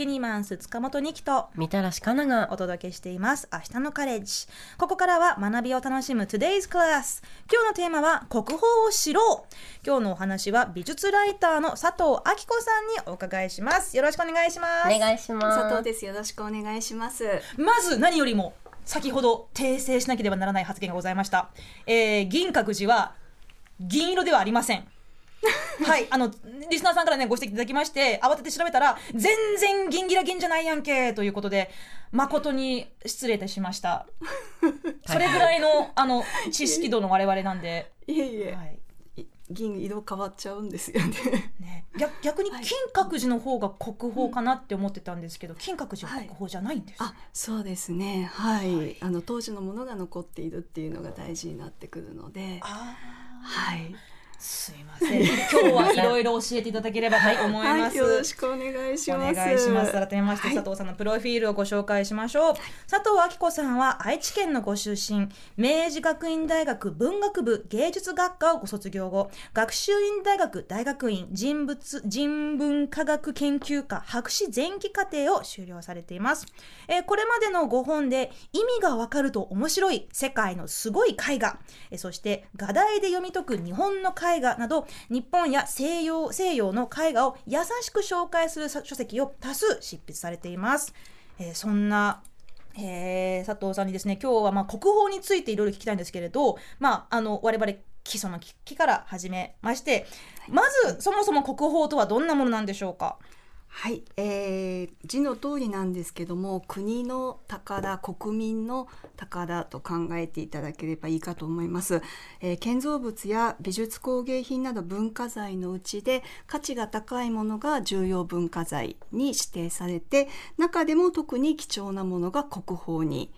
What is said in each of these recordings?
キニマンス塚本二木とみたらしかながお届けしています。明日のカレッジ。ここからは学びを楽しむ Today's Class 今日のテーマは国宝を知ろう。今日のお話は美術ライターの佐藤明子さんにお伺いします。よろしくお願いします。お願いします。佐藤です。よろしくお願いします。まず何よりも先ほど訂正しなければならない発言がございました、えー、銀閣寺は銀色ではありません はい、あのリスナーさんからねご指摘いただきまして慌てて調べたら全然銀ギラ銀じゃないやんけということで誠に失礼いたしました。それぐらいのあの 知識度の我々なんで、いえいえ、はい。銀色変わっちゃうんですよね。ね、逆逆にはい。金閣寺の方が国宝かなって思ってたんですけど、金閣寺は国宝じゃないんです、あそうですね。はい、はい。あの当時のものが残っているっていうのが大事になってくるので。あー。はいすいません。今日はいろいろ教えていただければと思います、はい、よろしくお願いしおます。願いします。改めまして、はい。佐藤さんのプロフィールをご紹介しましょう、佐藤明子さんは愛知県のご出身。明治学院大学文学部芸術学科をご卒業後学習院大学大学院人物人文科学研究科博士前期課程を修了されています、えーこれまでの5本で意味がわかると面白い世界のすごい絵画。えーそして画題で読み解く日本の絵画など日本や西洋西洋の絵画を優しく紹介する書籍を多数執筆されています、えーそんなえー佐藤さんにですね今日はまあ国宝についていろいろ聞きたいんですけれど、まあ、あの我々基礎の聞きから始めましてまずそもそも国宝とはどんなものなんでしょうか？はい、えー字の通りなんですけども国の宝国民の宝と考えていただければいいかと思います、えー建造物や美術工芸品など文化財のうちで価値が高いものが重要文化財に指定されて中でも特に貴重なものが国宝に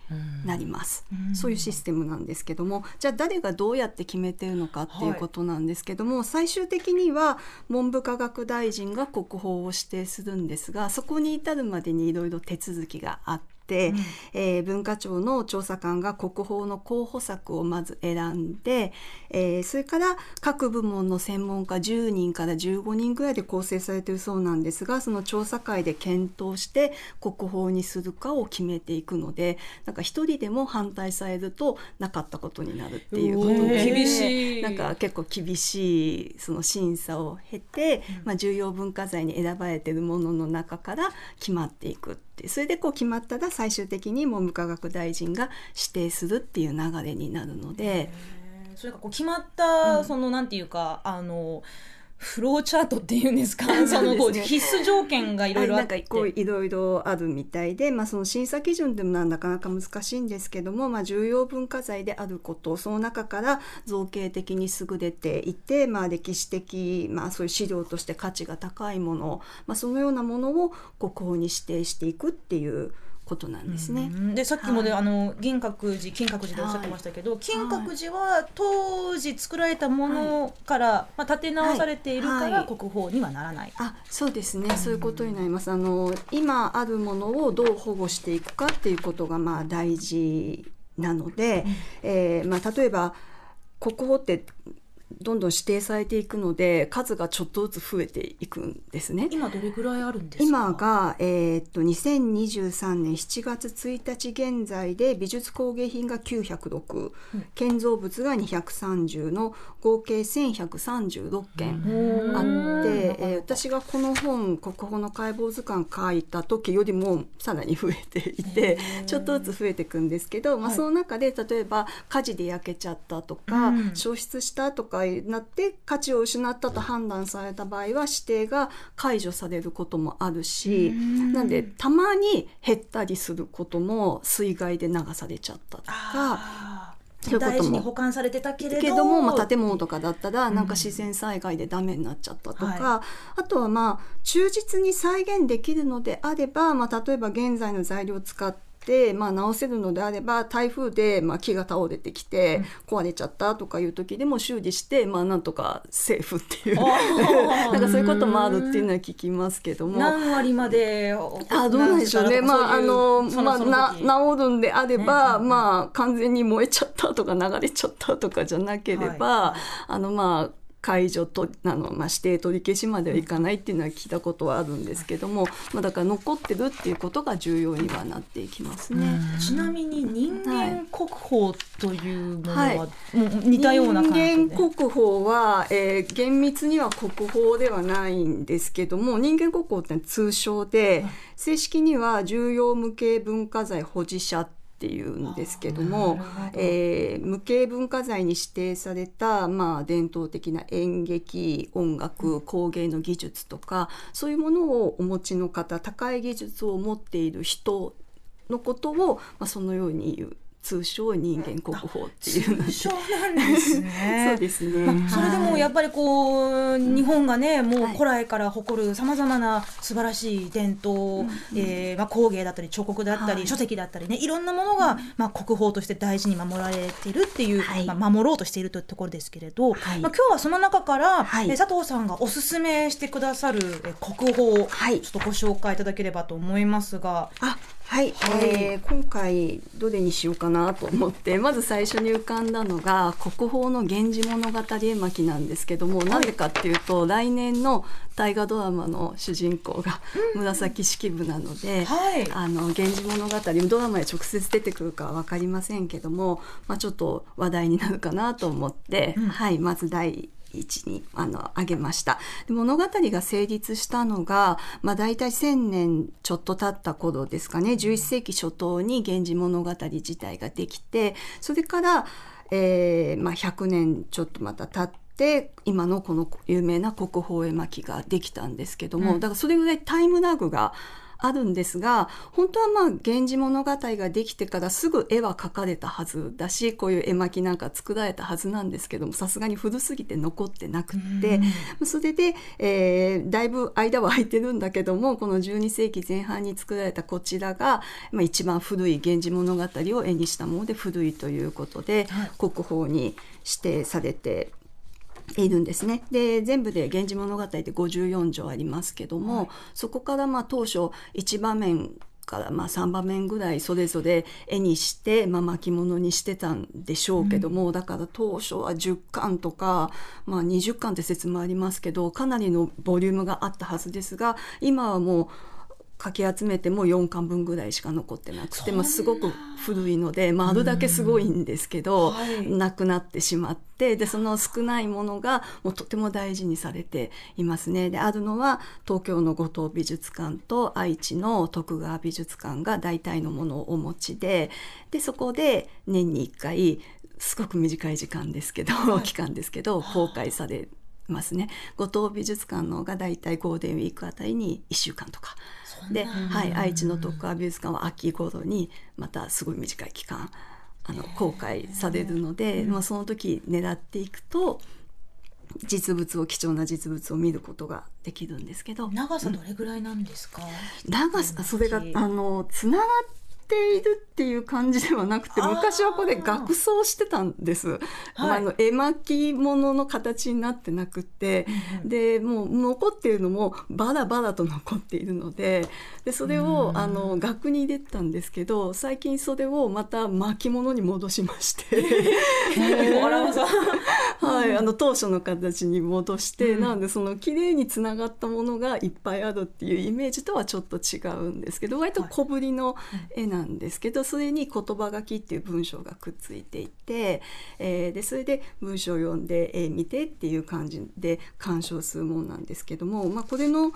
なります、うん。そういうシステムなんですけどもじゃあ誰がどうやって決めてるのかっていうことなんですけども、最終的には文部科学大臣が国宝を指定するするんですがそこに至るまでにいろいろ手続きがあっ。うん。えー文化庁の調査官が国宝の候補作をまず選んで、えーそれから各部門の専門家10人から15人ぐらいで構成されているそうなんですがその調査会で検討して国宝にするかを決めていくのでなんか一人でも反対されるとなかったことになるっていうことで厳しい。なんか結構厳しいその審査を経て、まあ、重要文化財に選ばれているものの中から決まっていくってそれでこう決まったら最終的に文部科学大臣が指定するっていう流れになるので。それがこう決まった、そのなんていうかあのフローチャートっていうんですか？そのこう必須条件がいろいろあって、はい、こういろいろあるみたいで、まあ、その審査基準でもなかなか難しいんですけども、まあ、重要文化財であることその中から造形的に優れていて、まあ、歴史的、まあ、そういう資料として価値が高いもの、まあ、そのようなものを国宝に指定していくっていうことなんですね。うんでさっきもね、はいあの銀閣寺金閣寺でおっしゃってましたけど、金閣寺は当時作られたものから、まあ、建て直されているから、はい。国宝にはならない。あそうですね、そういうことになります。あの今あるものをどう保護していくかっていうことがまあ大事なので、えーまあ、例えば国宝ってどんどん指定されていくので数がちょっとずつ増えていくんですね。今どれぐらいあるんですか？今が、えーっと2023年7月1日現在で美術工芸品が906、うん建造物が230の合計1136件。うんあって、うんえー私がこの本「国宝の解剖図鑑」書いた時よりもさらに増えていてちょっとずつ増えていくんですけど、まあ、はい。その中で例えば火事で焼けちゃったとか、うん。消失したとかなって価値を失ったと判断された場合は指定が解除されることもあるし、うん。なんでたまに減ったりすることも水害で流されちゃったとか。そういうこと保管されてたけれども、まあ、建物とかだったらうん。なんか自然災害でダメになっちゃったとか、はあとはまあ忠実に再現できるのであれば、まあ、例えば現在の材料を使ってまあ、直せるのであれば台風でまあ木が倒れてきて壊れちゃったとかいう時でも修理して、まあ、なんとかセーフっていう。なんかそういうこともあるっていうのは聞きますけども。何割まであどうなんでしょうね、まああのまあ、なな治るんであれば、うんうんまあ完全に燃えちゃったとか流れちゃったとかじゃなければ、はいはい。あのまあ解除とあの、まあ、指定取り消しまではいかないっていうのは聞いたことはあるんですけども、まあ、だから残ってるっていうことが重要にはなっていきますね。ちなみに人間国宝というものは、もう似たような感じで。人間国宝は、えー、厳密には国宝ではないんですけども人間国宝って通称で、正式には重要無形文化財保持者っていうんですけどもえー、無形文化財に指定された、まあ、伝統的な演劇音楽工芸の技術とかそういうものをお持ちの方高い技術を持っている人のことを、まあ、そのように言う通称人間国宝っていう。通称なんですね。そうですね。まあ、それでもやっぱりこう、日本がねもう古来から誇るさまざまな素晴らしい伝統、はい、えー、まあ工芸だったり彫刻だったり、はい、書籍だったりねいろんなものが、まあ国宝として大事に守られているっていう、はい、まあ守ろうとしているというところですけれど、はい、まあ今日はその中から、はい、え佐藤さんがおすすめしてくださるえ国宝、はい、ちょっとご紹介いただければと思いますが。あはい、はい、えー、今回どれにしようかなと思って まず最初に浮かんだのが国宝の「源氏物語絵巻」なんですけども、はい、なぜかっていうと来年の大河ドラマの主人公が紫式部なので「はい、あの源氏物語」ドラマへ直接出てくるかは分かりませんけども、まあ、ちょっと話題になるかなと思って、うん、はい、まず第位置にあの挙げました。で物語が成立したのが、まあ、大体1,000年ちょっと経った頃ですかね。11世紀初頭に「源氏物語」自体ができてそれから、えーまあ、100年ちょっとまた経って今のこの有名な国宝絵巻ができたんですけども、うん、だからそれぐらいタイムラグがあるんですが本当はまあ「源氏物語」ができてからすぐ絵は描かれたはずだしこういう絵巻なんか作られたはずなんですけどもさすがに古すぎて残ってなくって、それで、えー、だいぶ間は空いてるんだけどもこの12世紀前半に作られたこちらが、まあ、一番古い「源氏物語」を絵にしたもので古いということで、はい、国宝に指定されているんですね。で全部で「源氏物語」って54条ありますけども、はい、そこからまあ当初1場面からまあ3場面ぐらいそれぞれ絵にして、まあ、巻物にしてたんでしょうけども、うん、だから当初は10巻とか、まあ、20巻って説もありますけどかなりのボリュームがあったはずですが今はもうかき集めても4巻分ぐらいしか残ってなくて、まあ、すごく古いので、まあ、あるだけすごいんですけど、はい、なくなってしまってでその少ないものがもうとても大事にされていますね。であるのは東京の五島美術館と愛知の徳川美術館が大体のものをお持ちででそこで年に1回すごく短い時間ですけど、はい、期間ですけど公開されますね。五島美術館のが大体ゴールデンウィークあたりに1週間とか。で、はい、愛知の徳川美術館は秋頃にまたすごい短い期間あの公開されるので、まあ、その時狙っていくと実物を貴重な実物を見ることができるんですけど。長さどれぐらいなんですか、うん、長さそれがあのつながっているっていう感じではなくて昔はこれ額装してたんです、はい、あの絵巻物の形になってなくて、うん、でもう残っているのもバラバラと残っているのででそれを、あの額に入れたんですけど最近それをまた巻物に戻しまして。はい、あの当初の形に戻して、うん、なのでその綺麗につながったものがいっぱいあるっていうイメージとはちょっと違うんですけど割と小ぶりの絵なんですんですけどそれに言葉書きっていう文章がくっついていて、えー、でそれで文章を読んで絵見てっていう感じで鑑賞するもんなんですけども、まあ、これの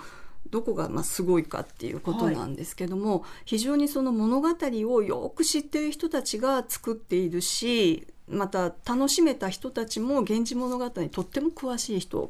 どこがまあすごいかっていうことなんですけども、はい、非常にその物語をよく知ってる人たちが作っているしまた楽しめた人たちも「源氏物語」にとっても詳しい人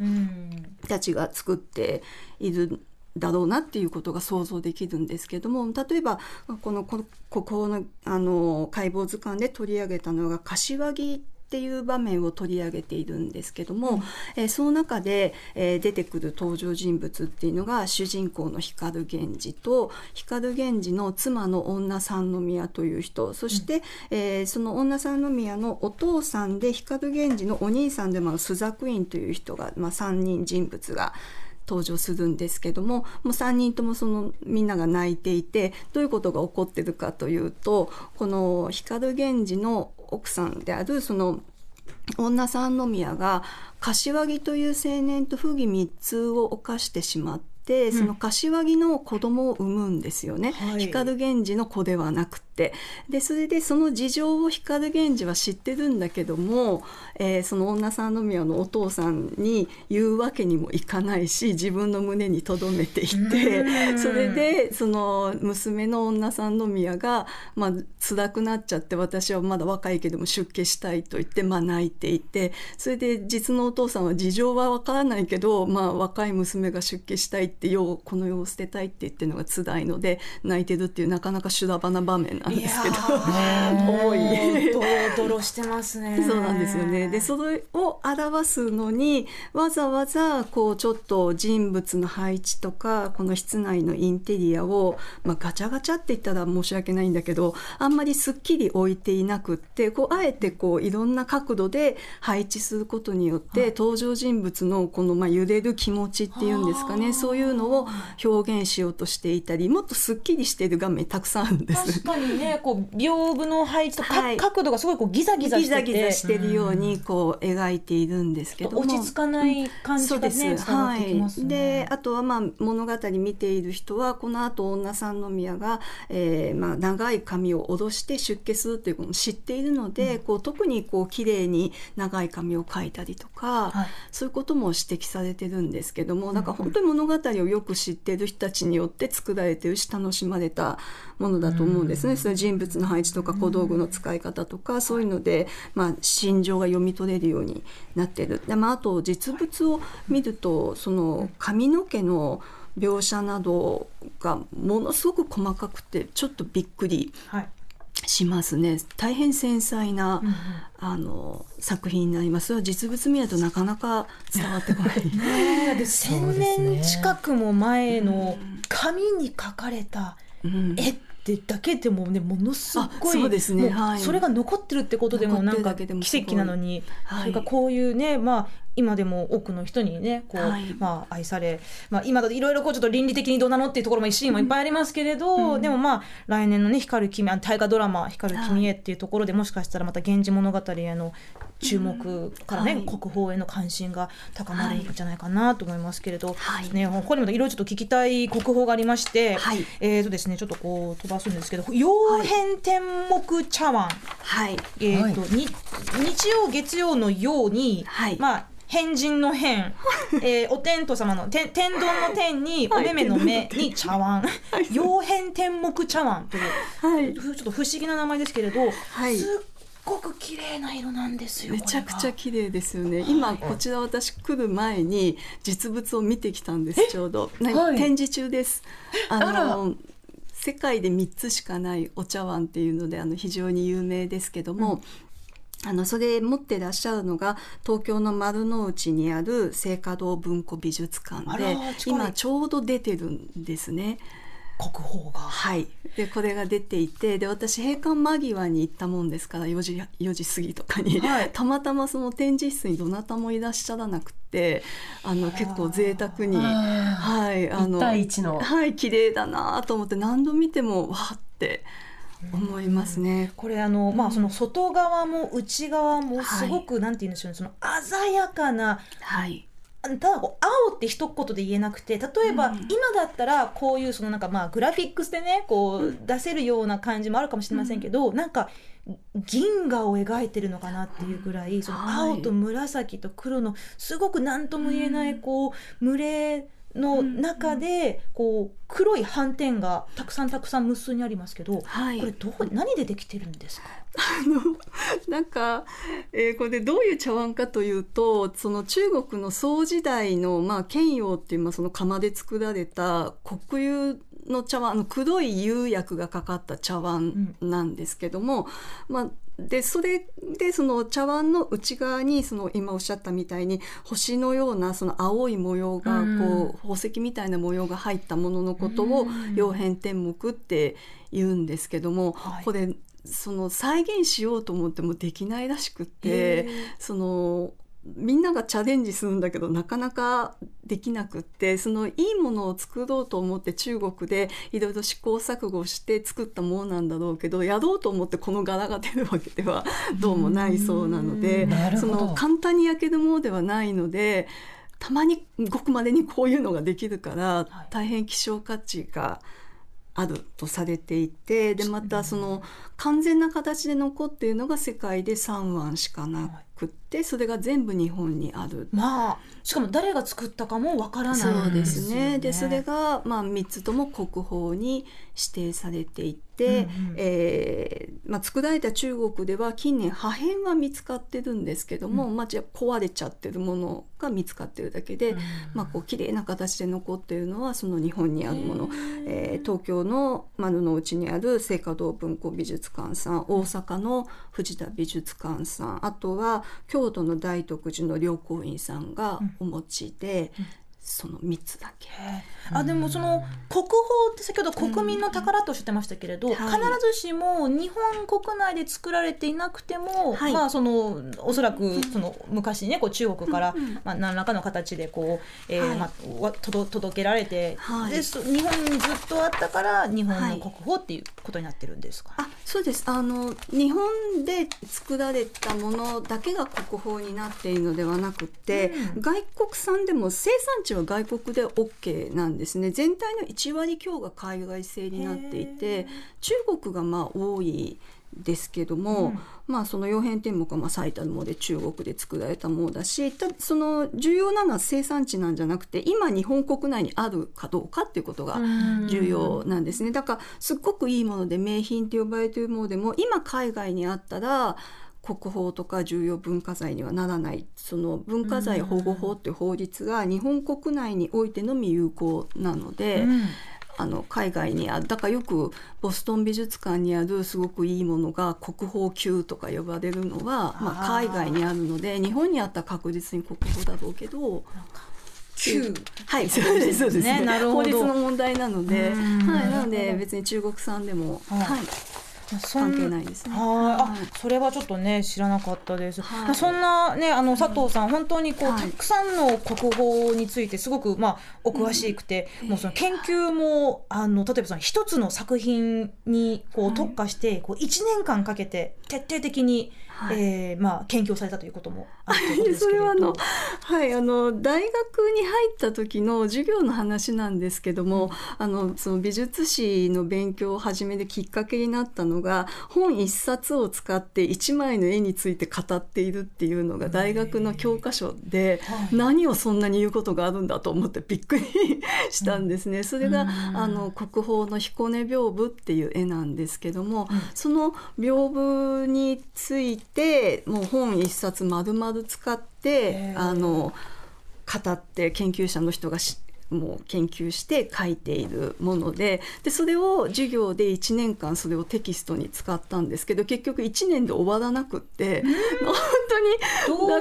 たちが作っているだろうなっていうことが想像できるんですけども例えばこのここのあの解剖図鑑で取り上げたのが柏木っていう場面を取り上げているんですけども、うん、えー、その中で、えー、出てくる登場人物っていうのが主人公の光源氏と光源氏の妻の女三宮という人そして、うん、えー、その女三宮のお父さんで光源氏のお兄さんでもある朱雀院という人が、まあ、3人人物が登場するんですけどももう3人ともそのみんなが泣いていてどういうことが起こってるかというとこの光源氏の奥さんであるその女三宮が柏木という青年と不義密通を犯してしまって、その柏木の子供を産むんですよね、はい、光源氏の子ではなくて。でそれでその事情を光源氏は知ってるんだけども、えー、その女三宮のお父さんに言うわけにもいかないし自分の胸に留めていてそれでその娘の女三宮が、まあ辛くなっちゃって私はまだ若いけども出家したいと言って、まあ、泣いていてそれで実のお父さんは事情はわからないけど、まあ、若い娘が出家したいって世この世を捨てたいって言ってるのが辛いので泣いてるっていうなかなか修羅場な場面なんですけど。重い。ドロドロしてますね。そうなんですよね。でそれを表すのにわざわざこうちょっと人物の配置とかこの室内のインテリアを、まあ、ガチャガチャって言ったら申し訳ないんだけどあんまりすっきり置いていなくってこうあえてこういろんな角度で配置することによって、登場人物のこのまあ揺れる気持ちっていうんですかね。そういうのを表現しようとしていたりもっとすっきりしている画面たくさんあるんです。確かにねこう屏風の配置とか、はい、角度がすごいこうギザギザしてて。ギザギザしてるようにこう描いているんですけども。落ち着かない感じがね、うん、そうです、はい、であとはまあ物語見ている人はこの後女三宮が、えー、まあ長い髪を下ろして出家するということを知っているので、うん、こう特にこう綺麗に長い髪を描いたりとか、はい、そういうことも指摘されてるんですけども、うん、なんか本当に物語をよく知っている人たちによって作られてるし楽しまれたものだと思うんですね。その人物の配置とか小道具の使い方とか、そういうので、まあ、心情が読み取れるようになってる。でまあ、あと実物を見るとその髪の毛の描写などがものすごく細かくてちょっとびっくりしますね。大変繊細な、うんうん、あの作品になります。実物見るとなかなか伝わってこない。ね、で1,000年近くも前の紙に描かれた絵ってだけでもねものすごいそうですね、はい、それが残ってるってことでもなんか奇跡なのに、はい、それからこういうねまあ今でも多くの人にねこう、はい、まあ、愛され、まあ、今だといろいろこうちょっと倫理的にどうなのっていうところもシーンもいっぱいありますけれど、うん、でもまあ来年のね「光る君」大河ドラマ「光る君へ」っていうところで、もしかしたらまた「源氏物語」への注目からね、うん。はい、国宝への関心が高まるんじゃないかなと思いますけれど、はい、ね、ここにもいろいろちょっと聞きたい国宝がありまして、はい、えーとですね、ちょっとこう飛ばすんですけど「曜変天目茶碗」はい。えーと日曜月曜のように、まあ変人の変、えー、お天道様の天天丼の天にお目目の目に茶碗、曜変天目茶碗という、はい、ちょっと不思議な名前ですけれど、はい、すっごく綺麗な色なんですよめちゃくちゃ綺麗ですよね、今こちら私来る前に実物を見てきたんですちょうど、はい、展示中です。あの世界で3つしかないお茶碗っていうのであの非常に有名ですけども、うんあのそれ持ってらっしゃるのが東京の丸の内にある聖華堂文庫美術館で今ちょうど出てるんですね。国宝が。はい。でこれが出ていてで私閉館間際に行ったもんですから4時 ,4 時過ぎとかに、はい、たまたまその展示室にどなたもいらっしゃらなくてあの結構贅沢に。はいあのはい綺麗だなと思って何度見てもわって思いますね。これあの、まあその外側も内側もすごく、はい、なんて言うんでしょうね。その鮮やかな、はい、ただこう青って一言で言えなくて例えば、今だったらこういうそのなんかまあグラフィックスでねこう出せるような感じもあるかもしれませんけど、うん、なんか銀河を描いてるのかなっていうぐらいその青と紫と黒のすごく何とも言えない。こう群れの中でこう黒い斑点がたくさんたくさん無数にありますけど、はい、これどこ何でできてるんですか？あの なんか、えー、これでどういう茶碗かというとその中国の宋時代の、まあ、剣陽っていう、まあ、その釜で作られた国有の茶碗の黒い釉薬がかかった茶碗なんですけども、うん、まあでそれでその茶碗の内側にその今おっしゃったみたいに星のようなその青い模様がこう、宝石みたいな模様が入ったもののことを曜変天目って言うんですけども、これその再現しようと思ってもできないらしくてそのみんながチャレンジするんだけどなかなかできなくってそのいいものを作ろうと思って中国でいろいろ試行錯誤して作ったものなんだろうけどやろうと思ってこの柄が出るわけではどうもないそうなのでその簡単に焼けるものではないのでたまにごくまでにこういうのができるから大変希少価値があるとされていてでまたその完全な形で残っているのが世界で3湾しかなくってそれが全部日本にある。まあしかも誰が作ったかもわからない、そうですね。でそれがまあ3つとも国宝に指定されていて。うんうん、えー、まあ、作られた中国では近年破片は見つかってるんですけども、うん、まあ、じゃ壊れちゃってるものが見つかってるだけで、うん、まあ、こう綺麗な形で残っているのはその日本にあるもの、えー、東京の丸の内にある聖華堂文庫美術館さん大阪の藤田美術館さんあとは京都の大徳寺の良光院さんがお持ちで、うんその3つだけ。あでもその国宝って先ほど国民の宝とおっしゃってましたけれど、うん。はい、必ずしも日本国内で作られていなくても、はい、まあそのおそらくその昔ねこう中国から、まあ、何らかの形でこう、えー、はい、まあ、届届けられて、で日本にずっとあったから日本の国宝っていうことになってるんですか、あそうです。あの日本で作られたものだけが国宝になっているのではなくて、うん、外国産でも生産地は外国で OK なんですね。全体の1割強が海外製になっていて中国がまあ多いですけども、うん、まあその曜変天目はまあ最たるもので中国で作られたものだしたその重要なのは生産地なんじゃなくて今日本国内にあるかどうかっていうことが重要なんですね。だからすっごくいいもので名品って呼ばれているものでも今海外にあったら国宝とか重要文化財にはならないその文化財保護法っていう法律が日本国内においてのみ有効なので。うん。あの海外にあるだからよくボストン美術館にあるすごくいいものが国宝級とか呼ばれるのはまあ、海外にあるので日本にあったら確実に国宝だろうけど。級はいそうですそうです。ね法律の問題なので、はい、なので別に中国産でも、はい関係ないですね。はい、あ、それはちょっとね知らなかったです。はい、そんなねあの佐藤さん、うん、本当にこう、はい、たくさんの国語についてすごくまあお詳しくて、うん、もうその研究もあの例えばその一つの作品にこう特化して、こう一年間かけて徹底的にはい、えー、まあ研究されたということもあるとそれはあのはいあの大学に入った時の授業の話なんですけども、うん、あのその美術史の勉強を始めるきっかけになったのが本一冊を使って一枚の絵について語っているっていうのが大学の教科書で、何をそんなに言うことがあるんだと思ってびっくりしたんですね。それが、あの国宝の彦根屏風っていう絵なんですけども、その屏風についててもう本一冊丸々使ってあの語って研究者の人が知もう研究して書いているものででそれを授業で1年間それをテキストに使ったんですけど結局1年で終わらなくって本当にどう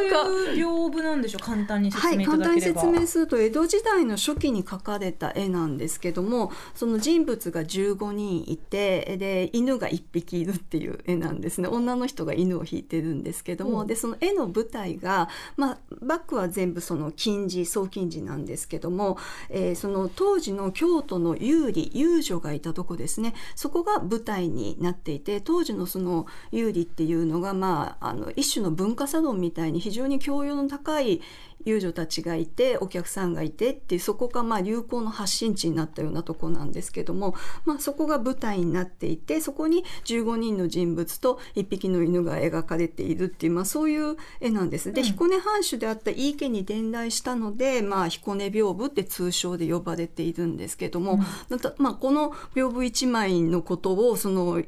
いう屏風なんでしょう？簡単に簡単に説明すると江戸時代の初期に描かれた絵なんですけどもその人物が15人いてで犬が1匹いるっていう絵なんですね。女の人が犬を引いてるんですけども、うん、でその絵の舞台が、まあ、バックは全部その金地総金地なんですけどもえー、その当時の京都の有利遊女がいたとこですね。そこが舞台になっていて当時のその有利っていうのが、まあ、あの一種の文化サロンみたいに非常に教養の高い遊女たちがいてお客さんがいてっていうそこがまあ流行の発信地になったようなとこなんですけども、まあ、そこが舞台になっていてそこに15人の人物と1匹の犬が描かれているっていう、まあ、そういう絵なんです。で、うん、彦根藩主であった井伊家に伝来したので、まあ、彦根屏風って通称で呼ばれているんですけども、うん、まあ、この屏風一枚のことをその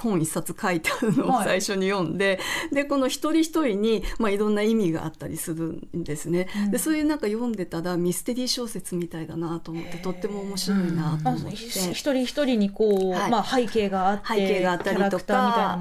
本一冊書いてあるのを最初に読んで、はい、でこの一人一人に、まあ、いろんな意味があったりするんですね。うん、でそういうなんか読んでたらミステリー小説みたいだなと思ってとっても面白いなと思って、うん、一人一人にこう、はい、まあ、背景があって背景があったりとか。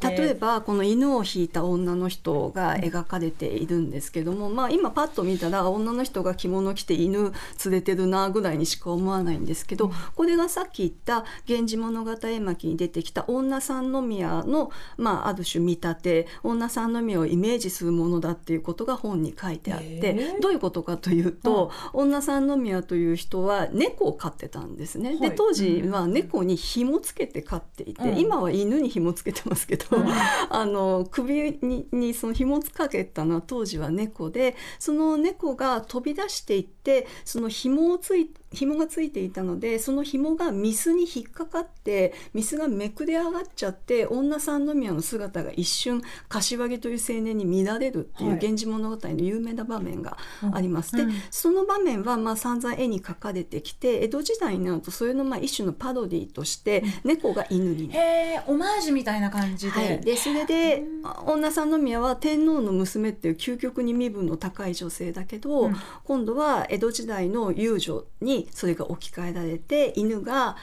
例えばこの犬を引いた女の人が描かれているんですけども、まあ、今パッと見たら女の人が着物着て犬連れてるなぐらいにしか思わないんですけど、これがさっき言った「源氏物語絵巻」に出てきたた女三宮の、まあ、ある種見立て女三宮をイメージするものだっていうことが本に書いてあって、え。ーどういうことかというと、女三宮という人は猫を飼ってたんですね。はい。で当時は猫に紐つけて飼っていて、うん。今は犬に紐つけてますけど、うん。あの首ににその紐つかけたのは当時は猫でその猫が飛び出していってその紐をつい紐がついていたのでその紐がミスに引っかかってミスがめくれ上がっちゃって女三宮の姿が一瞬柏木という青年に乱れるっていうはい「源氏物語」の有名な場面があります。うん。でその場面はまあ散々絵に描かれてきて江戸時代になるとそれのまあ一種のパロディとして猫が犬になる。へえオマージュみたいな感じで、はい、でそれで女三宮は天皇の娘っていう究極に身分の高い女性だけど、うん。今度は江戸時代の遊女にそれが置き換えられて犬が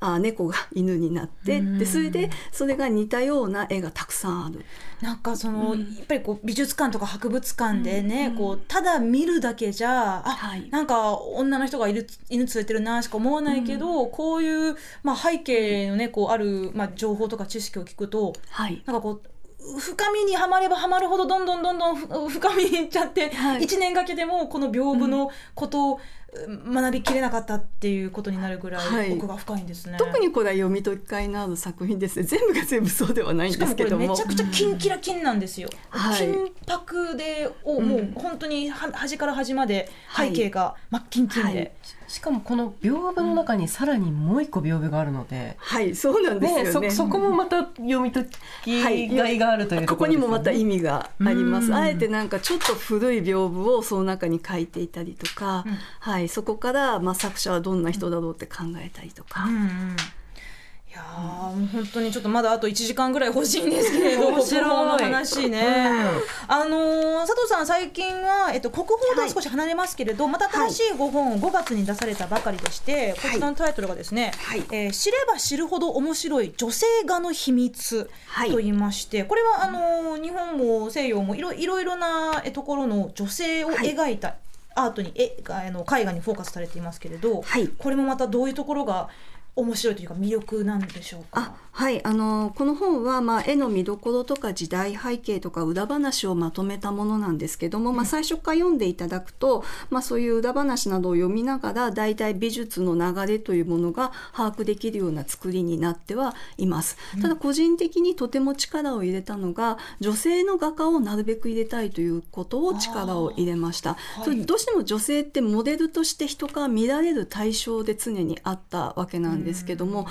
あ猫が 犬になって、うん。でそれでそれが似たような絵がたくさんある。なんかその、うん。やっぱりこう美術館とか博物館でね、うん。こうただ見るだけじゃあ、はい。なんか女の人がいる犬連れてるなしか思わないけど、こういう、まあ、背景のねこうある、まあ、情報とか知識を聞くとはい。なんかこう深みにはまればはまるほどどんどんどんどんふ深みにいっちゃって、はい。一年かけてもこの屏風のことをうん学びきれなかったっていうことになるぐらはい。い奥が深いんですね。特にこれは読み解き会のある作品ですね。全部が全部そうではないんですけども。れめちゃくちゃキンキラキンなんですよ。はい。金箔でをうんもう本当には端から端まではい。背景が真っキンキンで、はい。しかもこの屏風の中にさらにもう一個屏風があるので、はいそうなんですよね。ねそそこもまた読み解きがいがあるということこにころですよねもまた意味がありまうん。す。あえてなんかちょっと古い屏風をその中に書いていたりとか、うん。はい、そこからまあ作者はどんな人だろうって考えたりとか。うんうん。いやーもう本当にちょっとまだあと1時間ぐらい欲しいんですけれど面白い。話ね、あのー佐藤さん最近は、えっと、国宝とは少し離れますけれど、また新しいご本を5月に出されたばかりでして、こちらのタイトルがですね、はい。えー知れば知るほど面白い女性画の秘密はい。と言いまして、これはあのー日本も西洋もいろいろなえところの女性をはい。描いたアートに、えあの絵画にフォーカスされていますけれど、はい。これもまたどういうところが面白いというか魅力なんでしょうあか。はいあのこの本は、まあ、絵の見どころとか時代背景とか裏話をまとめたものなんですけども、まあ、最初から読んでいただくと、まあ、そういう裏話などを読みながら大体美術の流れというものが把握できるような作りになってはいます。ただ個人的にとても力を入れたのが女性の画家をなるべく入れたいということを力を入れました。ーそれどうしても女性ってモデルとして人から見られる対象で常にあったわけなんですけども、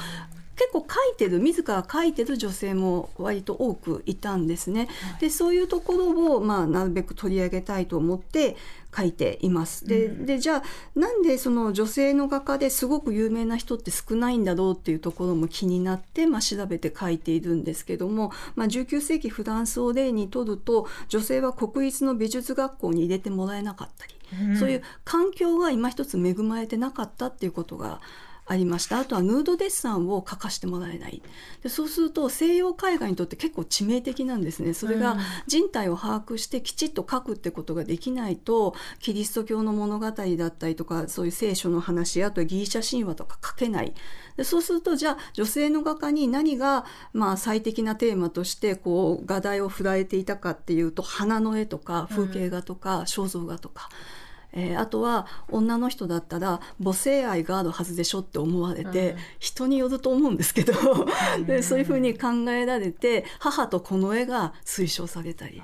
結構描いてる自ら描いてる女性も割と多くいたんですね。でそういうところを、まあ、なるべく取り上げたいと思って書いています。で,、でじゃあなんでその女性の画家ですごく有名な人って少ないんだろうっていうところも気になって、まあ、調べて書いているんですけども、まあ、19世紀フランスを例にとると女性は国立の美術学校に入れてもらえなかったり、うんそういう環境が今一つ恵まれてなかったっていうことがありました。あとはヌードデッサンを描かしてもらえない。でそうすると西洋絵画にとって結構致命的なんですね。それがうん。人体を把握してきちっと描くってことができないとキリスト教の物語だったりとかそういう聖書の話あとはギリシャ神話とか描けない。でそうするとじゃあ女性の画家に何がまあ最適なテーマとしてこう画題を振られていたかっていうと花の絵とか風景画とか肖像画とか。えーあとは女の人だったら母性愛があるはずでしょって思われて、うん人によると思うんですけど でそういうふうに考えられて母とこの絵が推奨されたり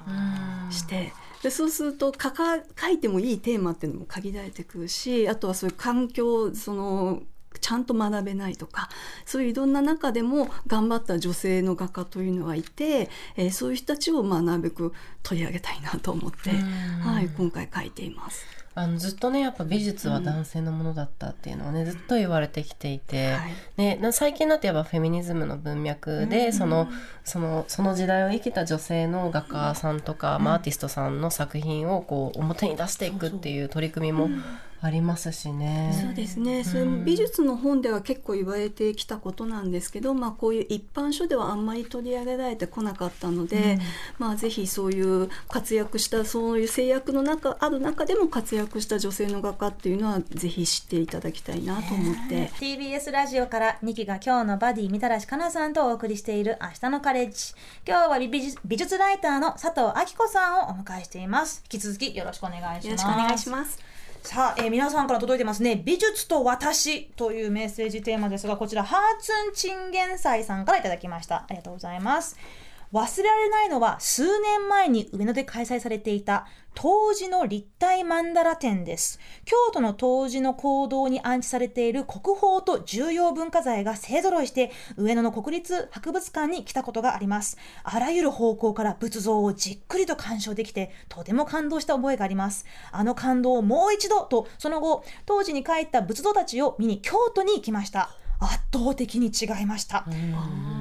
して。でそうすると書か書いてもいいテーマっていうのも限られてくるしあとはそういう環境そのちゃんと学べないとかそういういろんな中でも頑張った女性の画家というのはいて、えーそういう人たちをまあなるべく取り上げたいなと思って、うんはい、今回書いています。あのずっとねやっぱ美術は男性のものだったっていうのはね、ずっと言われてきていて、はい。ね、な最近になってやっぱフェミニズムの文脈で、そのそのその時代を生きた女性の画家さんとか、まあ、アーティストさんの作品をこう表に出していくっていう取り組みもありますしね。そうですね、それも美術の本では結構言われてきたことなんですけど、まあ、こういう一般書ではあんまり取り上げられてこなかったので、まあ、ぜひそういう活躍したそういう制約の中ある中でも活躍した女性の画家っていうのはぜひ知っていただきたいなと思って。TBS ラジオから2期が今日のバディみたらしかなさんとお送りしている明日のカレッジ。今日は美術美術ライターの佐藤明子さんをお迎えしています。引き続きよろしくお願いします。よろしくお願いします。さあ、えー皆さんから届いてますね。美術と私というメッセージテーマですが、こちら、ハーツンチンゲンサイさんから頂きました。ありがとうございます。忘れられないのは、数年前に上野で開催されていた、当時の立体曼荼羅展です。京都の当時の講堂に安置されている国宝と重要文化財が勢揃いして、上野の国立博物館に来たことがあります。あらゆる方向から仏像をじっくりと鑑賞できて、とても感動した覚えがあります。あの感動をもう一度と、その後、当時に帰った仏像たちを見に京都に行きました。圧倒的に違いました。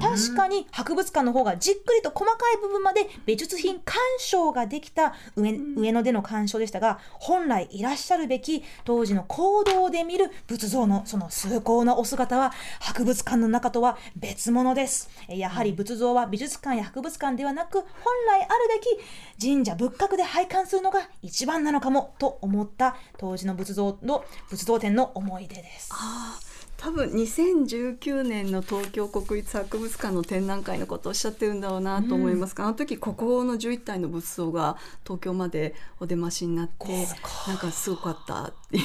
確かに博物館の方がじっくりと細かい部分まで美術品鑑賞ができた上上野での鑑賞でしたが本来いらっしゃるべき当時の行動で見る仏像のその崇高なお姿は博物館の中とは別物です。えやはり仏像は美術館や博物館ではなく本来あるべき神社仏閣で拝観するのが一番なのかもと思った当時の仏像の仏像展の思い出です。多分2019年の東京国立博物館の展覧会のことをおっしゃってるんだろうなと思いますが、あの時国宝の11体の仏像が東京までお出ましになってなんかすごかったって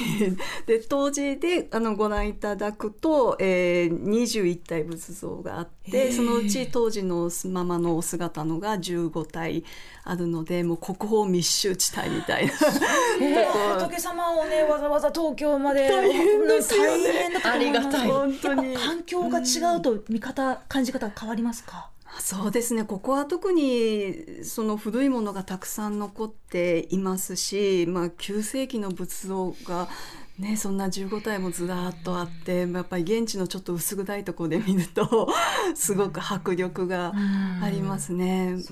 で当時であのご覧いただくと、えー、21体仏像があってそのうち当時のままのお姿のが15体あるのでもう国宝密集地帯みたいな。仏様をねわざわざ東京まで大変ですよねい。本当に。やっぱ環境が違うと見方感じ方変わりますか？そうですね。ここは特にその古いものがたくさん残っていますし、まあ、9世紀の仏像が、ね、そんな15体もずらっとあってやっぱり現地のちょっと薄暗いところで見るとすごく迫力がありますね。なん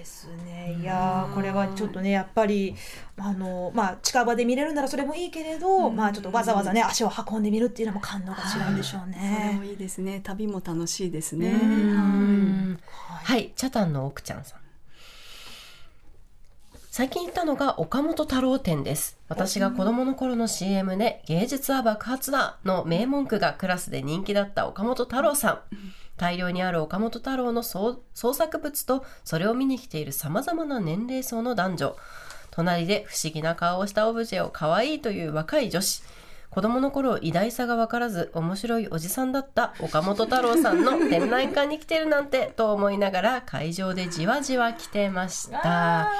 ですねいやーこれはちょっとねやっぱりあの、まあ、近場で見れるならそれもいいけれど、まあ、ちょっとわざわざね足を運んでみるっていうのも感動が違うんでしょうそれねも。いいですね旅も楽しいですね。うんはいはい、チャタンの奥ちゃんさん。最近行ったのが岡本太郎展です。私が子供の頃の CM で芸術は爆発だの名文句がクラスで人気だった岡本太郎さん。大量にある岡本太郎の創作物とそれを見に来ている様々な年齢層の男女。隣で不思議な顔をしたオブジェを可愛いという若い女子。子供の頃偉大さが分からず面白いおじさんだった岡本太郎さんの展覧会に来てるなんてと思いながら会場でじわじわ来てました。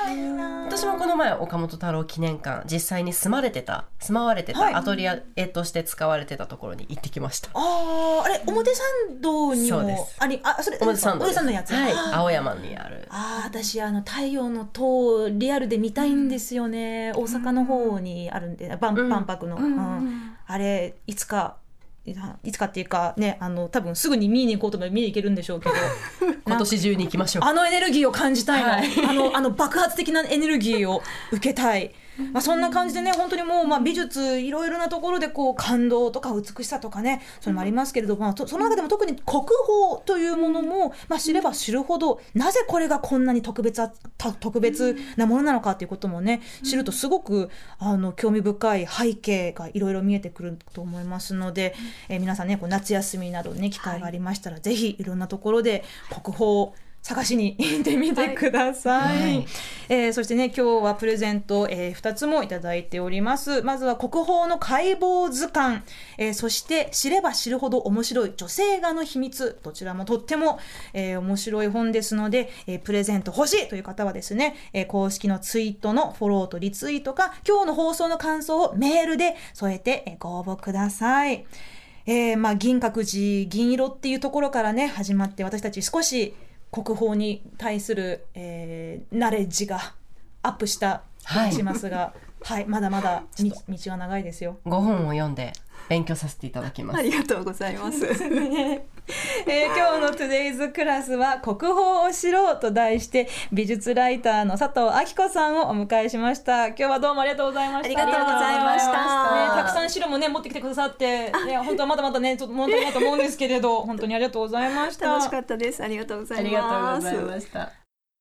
私もこの前岡本太郎記念館実際に住まれてた住まわれてはい。たアトリエとして使われてたところに行ってきました。あああれ表参道にもありあそれ表参道参道のやつ。はい青山にある。あー私あの太陽の塔リアルで見たいんですよね、大阪の方にあるんで万うん。万博の、うん。うんあれいつかいつかっていうかねあの多分すぐに見に行こうと思えば見に行けるんでしょうけど 今年中に行きましょう。あのエネルギーを感じたいの、はいあのあの爆発的なエネルギーを受けたい。まあ、そんな感じでね本当にもう、まあ、美術いろいろなところでこう感動とか美しさとかねそれもありますけれども、まあその中でも特に国宝というものも、まあ、知れば知るほどなぜこれがこんなに特別あ特別なものなのかということもね知るとすごくあの興味深い背景がいろいろ見えてくると思いますので、えー皆さんねこう夏休みなどね機会がありましたら、ぜひいろんなところで国宝を探しに行ってみてください。はいえーそしてね今日はプレゼント、え2つもいただいておりますまずは国宝の解剖図鑑、えーそして知れば知るほど面白い女性画の秘密どちらもとっても、えー面白い本ですので、えープレゼント欲しいという方はですね、えー公式のツイートのフォローとリツイートか今日の放送の感想をメールで添えて、えーご応募ください。えーまあ、銀閣寺銀色っていうところからね始まって私たち少し国宝に対する、えーナレッジがアップした気がしますが、はい。まだまだみ道は長いですよ。5本を読んで勉強させていただきます。ありがとうございます。えー今日の Today's クラスは国宝を知ろうと題して美術ライターの佐藤明子さんをお迎えしました今日はどうもありがとうございましたありがとうございましたね、たくさん資料もね持ってきてくださって ね本当はまだまだねちょっと問題だと思うんですけれど本当にありがとうございました楽しかったです。ありがとうございます。ありがとうございました。